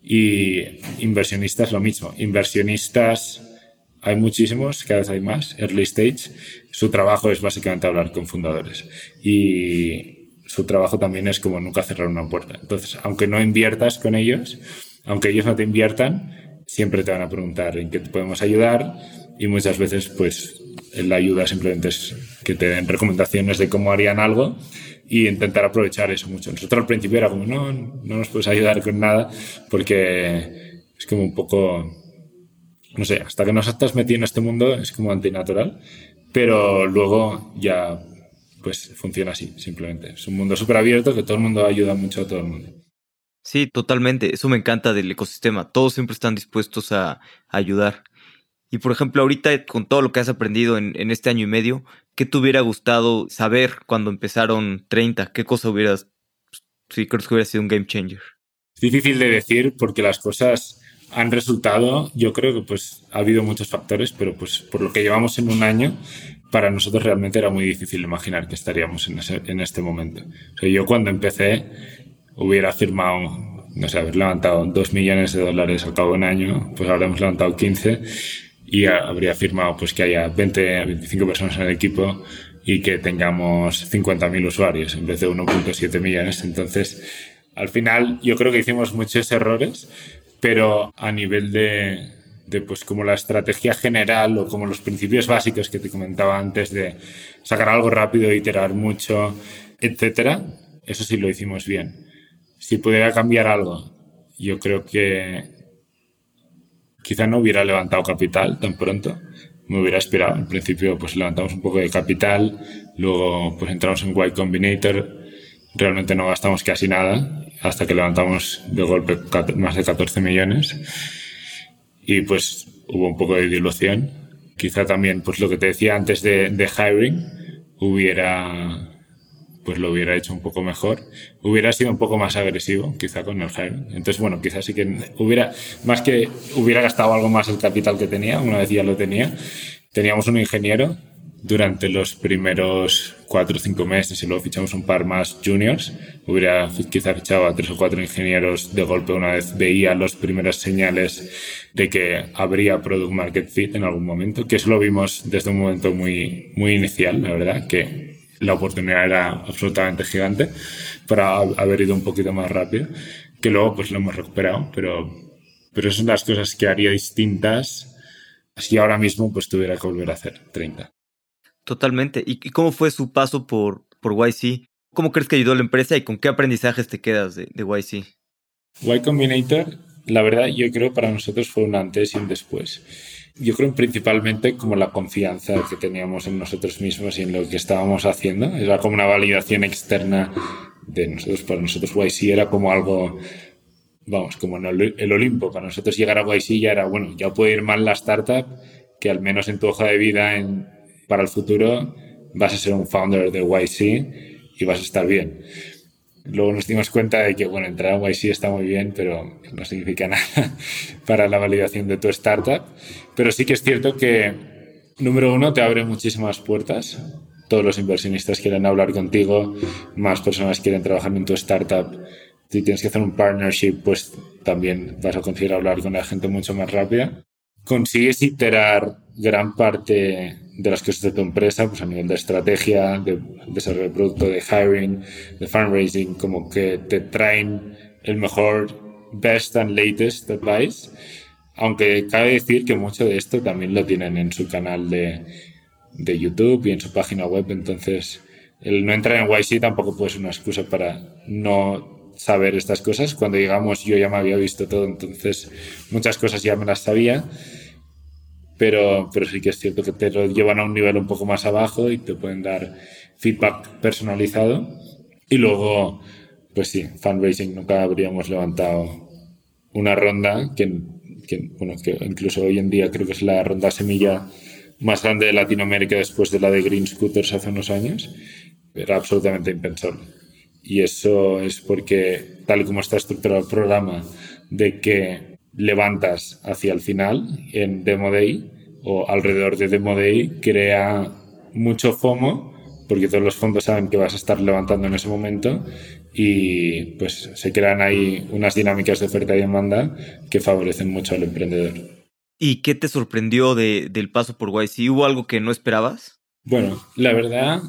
Y inversionistas lo mismo, inversionistas hay muchísimos, cada vez hay más, early stage. Su trabajo es básicamente hablar con fundadores. Y su trabajo también es como nunca cerrar una puerta. Entonces, aunque no inviertas con ellos, aunque ellos no te inviertan, siempre te van a preguntar en qué te podemos ayudar y muchas veces pues la ayuda simplemente es que te den recomendaciones de cómo harían algo y intentar aprovechar eso mucho. Nosotros al principio era como, no, no nos puedes ayudar con nada porque es como un poco no sé, hasta que nos estás metido en este mundo es como antinatural, pero luego ya pues funciona así, simplemente. Es un mundo súper abierto que todo el mundo ayuda mucho a todo el mundo. Sí, totalmente. Eso me encanta del ecosistema. Todos siempre están dispuestos a, ayudar. Y por ejemplo, ahorita con todo lo que has aprendido en, en, este año y medio, ¿qué te hubiera gustado saber cuando empezaron 30? ¿Qué cosa hubieras... Sí, creo que hubiera sido un game changer. Es difícil de decir porque las cosas han resultado, yo creo que pues ha habido muchos factores, pero pues por lo que llevamos en un año, para nosotros realmente era muy difícil imaginar que estaríamos en, ese, en este momento. O sea, yo cuando empecé hubiera firmado, no sé, haber levantado dos millones de dólares al cabo de un año, pues ahora hemos levantado 15 y habría firmado pues que haya 20, 25 personas en el equipo y que tengamos 50.000 usuarios en vez de 1.7 millones. Entonces, al final yo creo que hicimos muchos errores, pero a nivel de, pues como la estrategia general o como los principios básicos que te comentaba antes de sacar algo rápido, iterar mucho, etcétera, eso sí lo hicimos bien. Si pudiera cambiar algo, yo creo que quizá no hubiera levantado capital tan pronto. Me hubiera esperado. Al principio, pues levantamos un poco de capital, luego pues entramos en Y Combinator. Realmente no gastamos casi nada hasta que levantamos de golpe más de 14 millones. Y pues hubo un poco de dilución. Quizá también, pues lo que te decía antes de, de hiring, hubiera pues lo hubiera hecho un poco mejor. Hubiera sido un poco más agresivo, quizá con el hiring. Entonces, bueno, quizás sí que hubiera, más que hubiera gastado algo más el capital que tenía, una vez ya lo tenía. Teníamos un ingeniero durante los primeros cuatro o cinco meses y luego fichamos un par más juniors. Hubiera quizá fichado a tres o cuatro ingenieros de golpe una vez veía las primeras señales de que habría product market fit en algún momento, que eso lo vimos desde un momento muy, muy inicial, la verdad, que la oportunidad era absolutamente gigante para haber ido un poquito más rápido, que luego pues lo hemos recuperado, pero, pero son las cosas que haría distintas si ahora mismo pues tuviera que volver a hacer 30. Totalmente. ¿Y cómo fue su paso por, por YC? ¿Cómo crees que ayudó a la empresa y con qué aprendizajes te quedas de, de YC? Y Combinator, la verdad, yo creo para nosotros fue un antes y un después yo creo principalmente como la confianza que teníamos en nosotros mismos y en lo que estábamos haciendo. Era como una validación externa de nosotros. Para nosotros YC era como algo, vamos, como en el Olimpo. Para nosotros llegar a YC ya era, bueno, ya puede ir mal la startup, que al menos en tu hoja de vida en, para el futuro vas a ser un founder de YC y vas a estar bien. Luego nos dimos cuenta de que, bueno, entrar a YC está muy bien, pero no significa nada para la validación de tu startup. Pero sí que es cierto que, número uno, te abre muchísimas puertas. Todos los inversionistas quieren hablar contigo, más personas quieren trabajar en tu startup. Si tienes que hacer un partnership, pues también vas a conseguir hablar con la gente mucho más rápida. Consigues iterar gran parte de las cosas de tu empresa, pues a nivel de estrategia, de desarrollo de producto, de hiring, de fundraising, como que te traen el mejor best and latest advice. Aunque cabe decir que mucho de esto también lo tienen en su canal de, de YouTube y en su página web, entonces el no entrar en YC tampoco puede ser una excusa para no saber estas cosas. Cuando llegamos yo ya me había visto todo, entonces muchas cosas ya me las sabía pero, pero sí que es cierto que te lo llevan a un nivel un poco más abajo y te pueden dar feedback personalizado. Y luego, pues sí, fundraising, nunca habríamos levantado una ronda que, que, bueno, que incluso hoy en día creo que es la ronda semilla más grande de Latinoamérica después de la de Green Scooters hace unos años. Era absolutamente impensable. Y eso es porque, tal y como está estructurado el programa, de que levantas hacia el final en Demo Day o alrededor de Demo Day crea mucho FOMO porque todos los fondos saben que vas a estar levantando en ese momento y pues se crean ahí unas dinámicas de oferta y demanda que favorecen mucho al emprendedor. ¿Y qué te sorprendió de, del paso por YC? ¿Hubo algo que no esperabas? Bueno, la verdad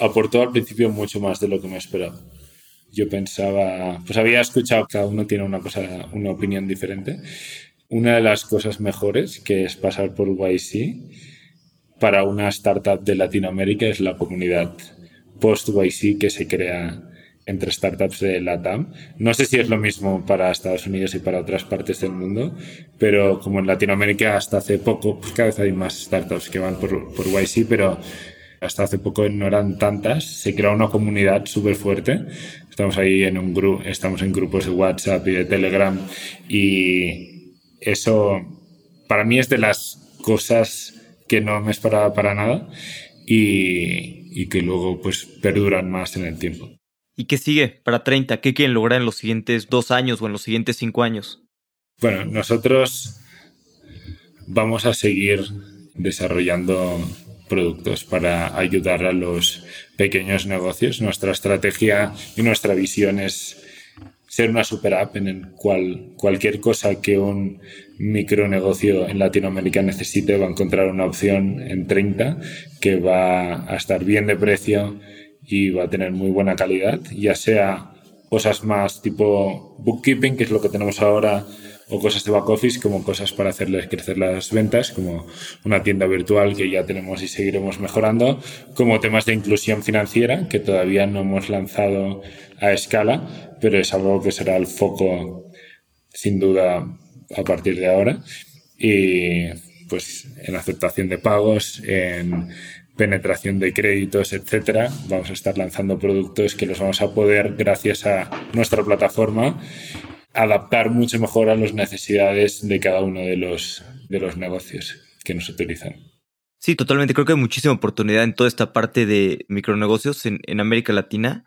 aportó al principio mucho más de lo que me esperaba yo pensaba, pues había escuchado cada uno tiene una cosa, una opinión diferente. Una de las cosas mejores que es pasar por YC para una startup de Latinoamérica es la comunidad post-YC que se crea entre startups de LATAM. No sé si es lo mismo para Estados Unidos y para otras partes del mundo, pero como en Latinoamérica hasta hace poco, pues cada vez hay más startups que van por, por YC, pero hasta hace poco no eran tantas, se creó una comunidad súper fuerte. Estamos ahí en un grupo, estamos en grupos de WhatsApp y de Telegram y eso para mí es de las cosas que no me esperaba para nada y, y que luego pues perduran más en el tiempo. ¿Y qué sigue para 30? ¿Qué quieren lograr en los siguientes dos años o en los siguientes cinco años? Bueno, nosotros vamos a seguir desarrollando productos para ayudar a los pequeños negocios. Nuestra estrategia y nuestra visión es ser una super app en el cual cualquier cosa que un micronegocio en Latinoamérica necesite va a encontrar una opción en 30 que va a estar bien de precio y va a tener muy buena calidad, ya sea cosas más tipo bookkeeping, que es lo que tenemos ahora, o cosas de back office, como cosas para hacerles crecer las ventas, como una tienda virtual que ya tenemos y seguiremos mejorando, como temas de inclusión financiera, que todavía no hemos lanzado a escala, pero es algo que será el foco sin duda a partir de ahora. Y pues en aceptación de pagos, en penetración de créditos, etcétera. Vamos a estar lanzando productos que los vamos a poder, gracias a nuestra plataforma, adaptar mucho mejor a las necesidades de cada uno de los, de los negocios que nos utilizan. Sí, totalmente. Creo que hay muchísima oportunidad en toda esta parte de micronegocios en, en América Latina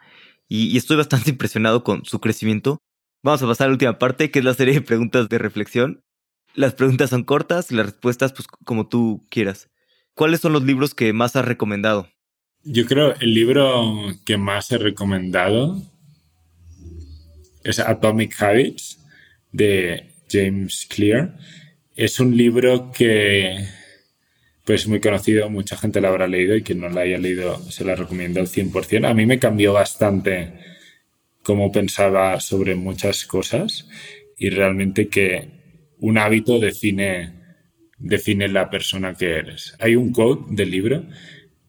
y, y, estoy bastante impresionado con su crecimiento. Vamos a pasar a la última parte, que es la serie de preguntas de reflexión. Las preguntas son cortas y las respuestas, pues como tú quieras. ¿Cuáles son los libros que más has recomendado? Yo creo el libro que más he recomendado es Atomic Habits de James Clear. Es un libro que pues muy conocido, mucha gente lo habrá leído y quien no lo haya leído se lo recomiendo al 100%. A mí me cambió bastante cómo pensaba sobre muchas cosas y realmente que un hábito define define la persona que eres. Hay un quote del libro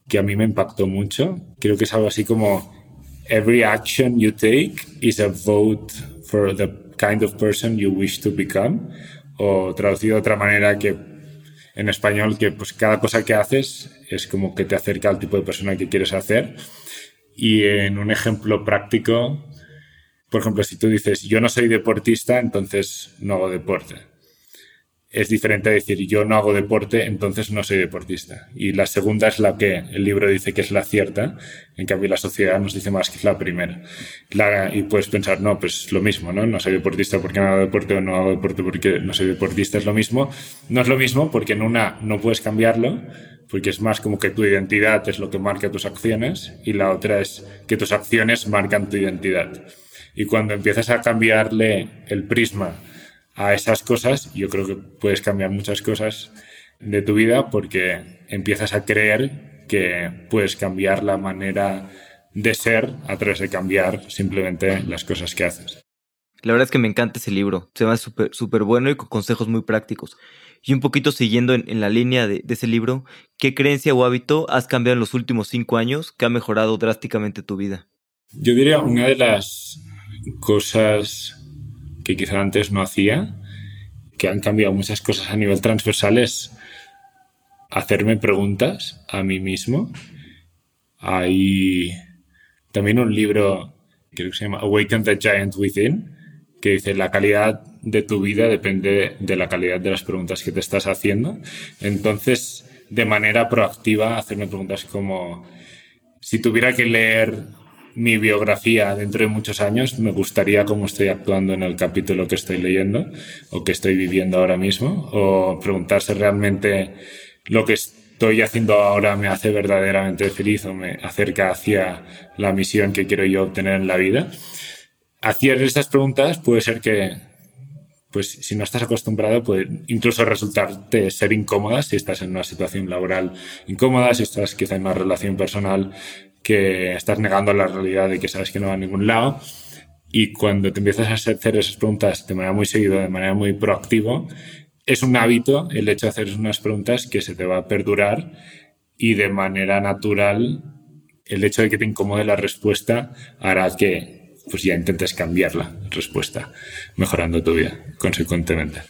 que a mí me impactó mucho. Creo que es algo así como Every action you take is a vote for the kind of person you wish to become. O traducido de otra manera que en español que pues cada cosa que haces es como que te acerca al tipo de persona que quieres hacer. Y en un ejemplo práctico, por ejemplo, si tú dices yo no soy deportista, entonces no hago deporte es diferente a decir yo no hago deporte, entonces no soy deportista. Y la segunda es la que el libro dice que es la cierta, en cambio la sociedad nos dice más que es la primera. y puedes pensar, no, pues lo mismo, ¿no? No soy deportista porque no hago deporte o no hago deporte porque no soy deportista, es lo mismo. No es lo mismo porque en una no puedes cambiarlo, porque es más como que tu identidad es lo que marca tus acciones, y la otra es que tus acciones marcan tu identidad. Y cuando empiezas a cambiarle el prisma a esas cosas, yo creo que puedes cambiar muchas cosas de tu vida porque empiezas a creer que puedes cambiar la manera de ser a través de cambiar simplemente las cosas que haces. La verdad es que me encanta ese libro, se va súper super bueno y con consejos muy prácticos. Y un poquito siguiendo en, la línea de, de, ese libro, ¿qué creencia o hábito has cambiado en los últimos cinco años que ha mejorado drásticamente tu vida? Yo diría una de las cosas que quizá antes no hacía, que han cambiado muchas cosas a nivel transversal, es hacerme preguntas a mí mismo. Hay también un libro, creo que se llama Awaken the Giant Within, que dice la calidad de tu vida depende de la calidad de las preguntas que te estás haciendo. Entonces, de manera proactiva, hacerme preguntas como, si tuviera que leer mi biografía dentro de muchos años, me gustaría cómo estoy actuando en el capítulo que estoy leyendo o que estoy viviendo ahora mismo, o preguntarse realmente lo que estoy haciendo ahora me hace verdaderamente feliz o me acerca hacia la misión que quiero yo obtener en la vida. Hacer estas preguntas puede ser que, pues si no estás acostumbrado, puede incluso resultarte ser incómoda si estás en una situación laboral incómoda, si estás quizá en una relación personal que estás negando la realidad de que sabes que no va a ningún lado. Y cuando te empiezas a hacer esas preguntas de manera muy seguida, de manera muy proactiva, es un hábito el hecho de hacer unas preguntas que se te va a perdurar y de manera natural el hecho de que te incomode la respuesta hará que pues ya intentes cambiar la respuesta, mejorando tu vida consecuentemente.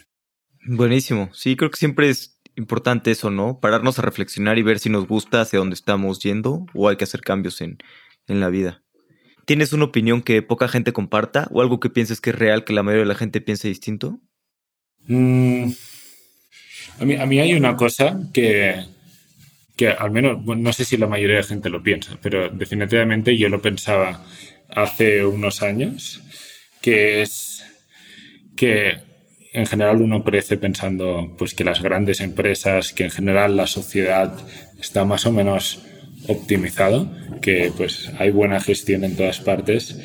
Buenísimo. Sí, creo que siempre es importante eso, ¿no? Pararnos a reflexionar y ver si nos gusta hacia dónde estamos yendo o hay que hacer cambios en, en la vida. ¿Tienes una opinión que poca gente comparta o algo que pienses que es real que la mayoría de la gente piense distinto? Mm, a, mí, a mí hay una cosa que, que al menos, no sé si la mayoría de la gente lo piensa, pero definitivamente yo lo pensaba hace unos años, que es que en general uno crece pensando pues que las grandes empresas, que en general la sociedad está más o menos optimizado, que pues hay buena gestión en todas partes.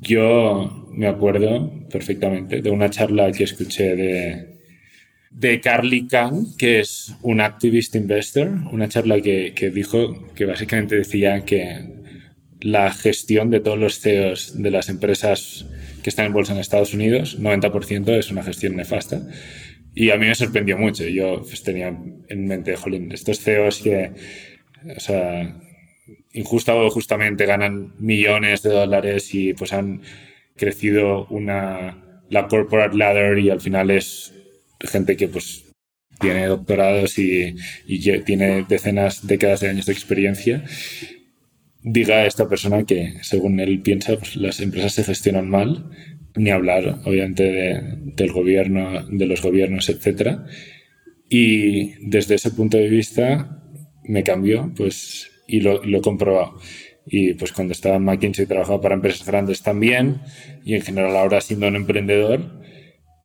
Yo me acuerdo perfectamente de una charla que escuché de, de Carly Kang, que es un activist investor, una charla que, que dijo que básicamente decía que la gestión de todos los CEOs de las empresas que están en bolsa en Estados Unidos, 90% es una gestión nefasta. Y a mí me sorprendió mucho. Yo pues, tenía en mente, jolín, estos CEOs que, o sea, injusta o justamente ganan millones de dólares y pues han crecido una, la corporate ladder y al final es gente que pues tiene doctorados y, y tiene decenas, décadas de años de experiencia diga a esta persona que, según él piensa, pues, las empresas se gestionan mal, ni hablar, obviamente, del gobierno, de los gobiernos, etc. Y desde ese punto de vista me cambió, pues, y lo, lo he comprobado. Y pues cuando estaba en McKinsey trabajaba para empresas grandes también, y en general ahora siendo un emprendedor,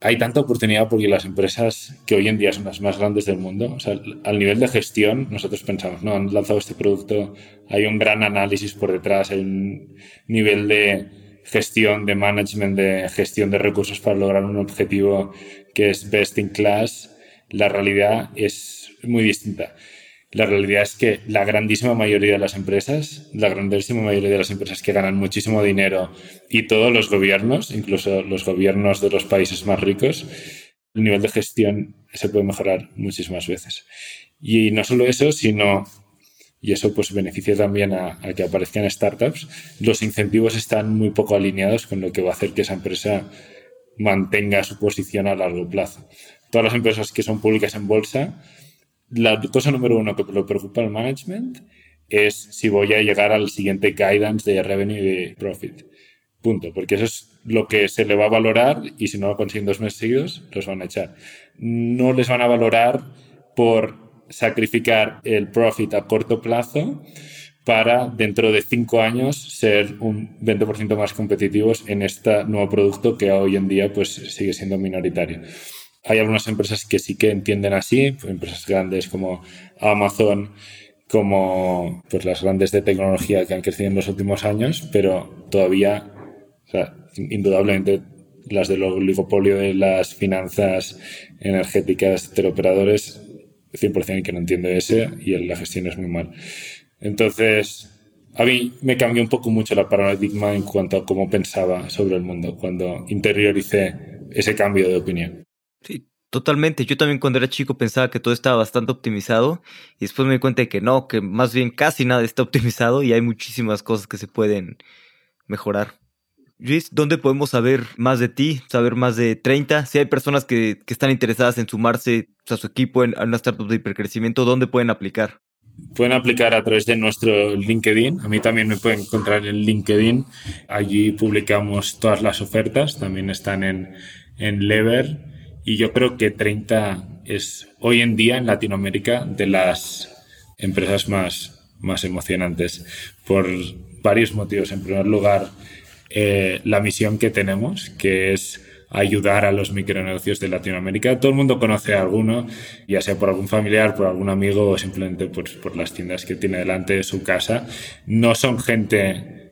hay tanta oportunidad porque las empresas que hoy en día son las más grandes del mundo, o sea, al nivel de gestión, nosotros pensamos, no, han lanzado este producto, hay un gran análisis por detrás, hay un nivel de gestión, de management, de gestión de recursos para lograr un objetivo que es best in class. La realidad es muy distinta. La realidad es que la grandísima mayoría de las empresas, la grandísima mayoría de las empresas que ganan muchísimo dinero y todos los gobiernos, incluso los gobiernos de los países más ricos, el nivel de gestión se puede mejorar muchísimas veces. Y no solo eso, sino, y eso pues beneficia también a, a que aparezcan startups, los incentivos están muy poco alineados con lo que va a hacer que esa empresa mantenga su posición a largo plazo. Todas las empresas que son públicas en bolsa la cosa número uno que lo preocupa al management es si voy a llegar al siguiente guidance de revenue y de profit. Punto. Porque eso es lo que se le va a valorar y si no lo consiguen dos meses seguidos, los van a echar. No les van a valorar por sacrificar el profit a corto plazo para dentro de cinco años ser un 20% más competitivos en este nuevo producto que hoy en día pues sigue siendo minoritario. Hay algunas empresas que sí que entienden así, empresas grandes como Amazon, como pues las grandes de tecnología que han crecido en los últimos años, pero todavía, indudablemente las del oligopolio de las finanzas energéticas teleoperadores, 100% que no entiende ese y la gestión es muy mal. Entonces, a mí me cambió un poco mucho la paradigma en cuanto a cómo pensaba sobre el mundo cuando interioricé ese cambio de opinión. Totalmente. Yo también cuando era chico pensaba que todo estaba bastante optimizado y después me di cuenta de que no, que más bien casi nada está optimizado y hay muchísimas cosas que se pueden mejorar. Luis, ¿dónde podemos saber más de ti, saber más de 30? Si hay personas que, están interesadas en sumarse a su equipo en, una startup de hipercrecimiento, ¿dónde pueden aplicar? Pueden aplicar a través de nuestro LinkedIn. A mí también me pueden encontrar en LinkedIn. Allí publicamos todas las ofertas. También están en, en Lever y yo creo que 30 es hoy en día en Latinoamérica de las empresas más, más emocionantes por varios motivos. En primer lugar, eh, la misión que tenemos, que es ayudar a los micronegocios de Latinoamérica. Todo el mundo conoce a alguno, ya sea por algún familiar, por algún amigo o simplemente por, por las tiendas que tiene delante de su casa. No son gente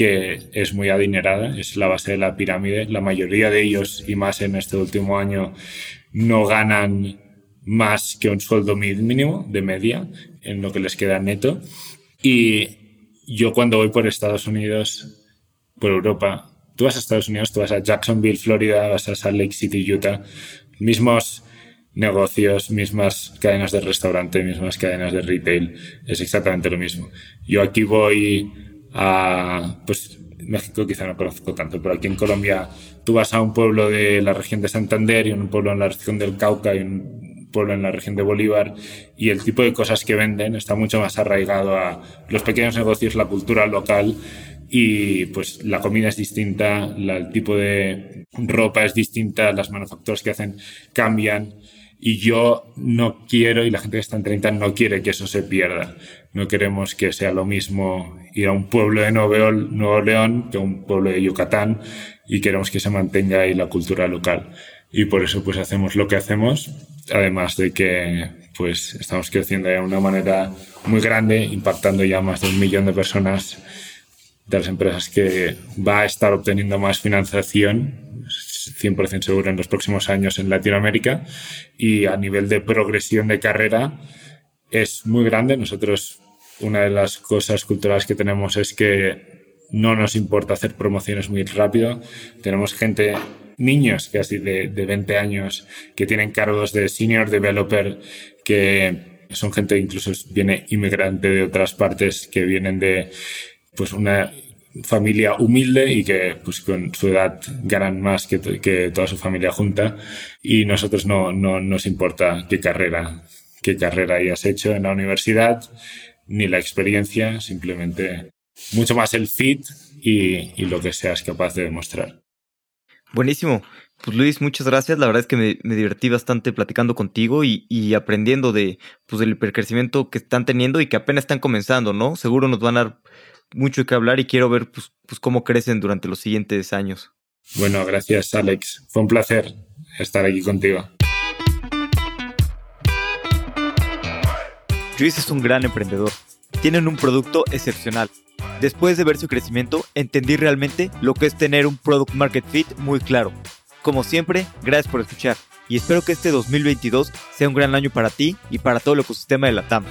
que es muy adinerada, es la base de la pirámide. La mayoría de ellos, y más en este último año, no ganan más que un sueldo mínimo de media en lo que les queda neto. Y yo cuando voy por Estados Unidos, por Europa, tú vas a Estados Unidos, tú vas a Jacksonville, Florida, vas a Salt Lake City, Utah, mismos negocios, mismas cadenas de restaurante, mismas cadenas de retail, es exactamente lo mismo. Yo aquí voy a, pues México quizá no conozco tanto, pero aquí en Colombia tú vas a un pueblo de la región de Santander y un pueblo en la región del Cauca y un pueblo en la región de Bolívar y el tipo de cosas que venden está mucho más arraigado a los pequeños negocios, la cultura local y pues la comida es distinta, el tipo de ropa es distinta, las manufacturas que hacen cambian y yo no quiero, y la gente que está en 30 no quiere que eso se pierda. No queremos que sea lo mismo ir a un pueblo de Nuevo León que a un pueblo de Yucatán y queremos que se mantenga ahí la cultura local. Y por eso pues hacemos lo que hacemos, además de que pues estamos creciendo de una manera muy grande, impactando ya más de un millón de personas de las empresas que va a estar obteniendo más financiación 100% seguro en los próximos años en Latinoamérica y a nivel de progresión de carrera es muy grande. Nosotros, una de las cosas culturales que tenemos es que no nos importa hacer promociones muy rápido. Tenemos gente, niños casi de, de 20 años, que tienen cargos de senior developer, que son gente incluso viene inmigrante de otras partes, que vienen de pues una familia humilde y que pues con su edad ganan más que, que toda su familia junta y nosotros no, no nos importa qué carrera qué carrera hayas hecho en la universidad ni la experiencia simplemente mucho más el fit y, y lo que seas capaz de demostrar buenísimo pues Luis, muchas gracias. La verdad es que me, me divertí bastante platicando contigo y, y, aprendiendo de pues, del hipercrecimiento que están teniendo y que apenas están comenzando, ¿no? Seguro nos van a dar mucho que hablar y quiero ver pues, pues, cómo crecen durante los siguientes años. Bueno, gracias Alex. Fue un placer estar aquí contigo. Luis es un gran emprendedor. Tienen un producto excepcional. Después de ver su crecimiento, entendí realmente lo que es tener un product market fit muy claro. Como siempre, gracias por escuchar y espero que este 2022 sea un gran año para ti y para todo el ecosistema de la TAM.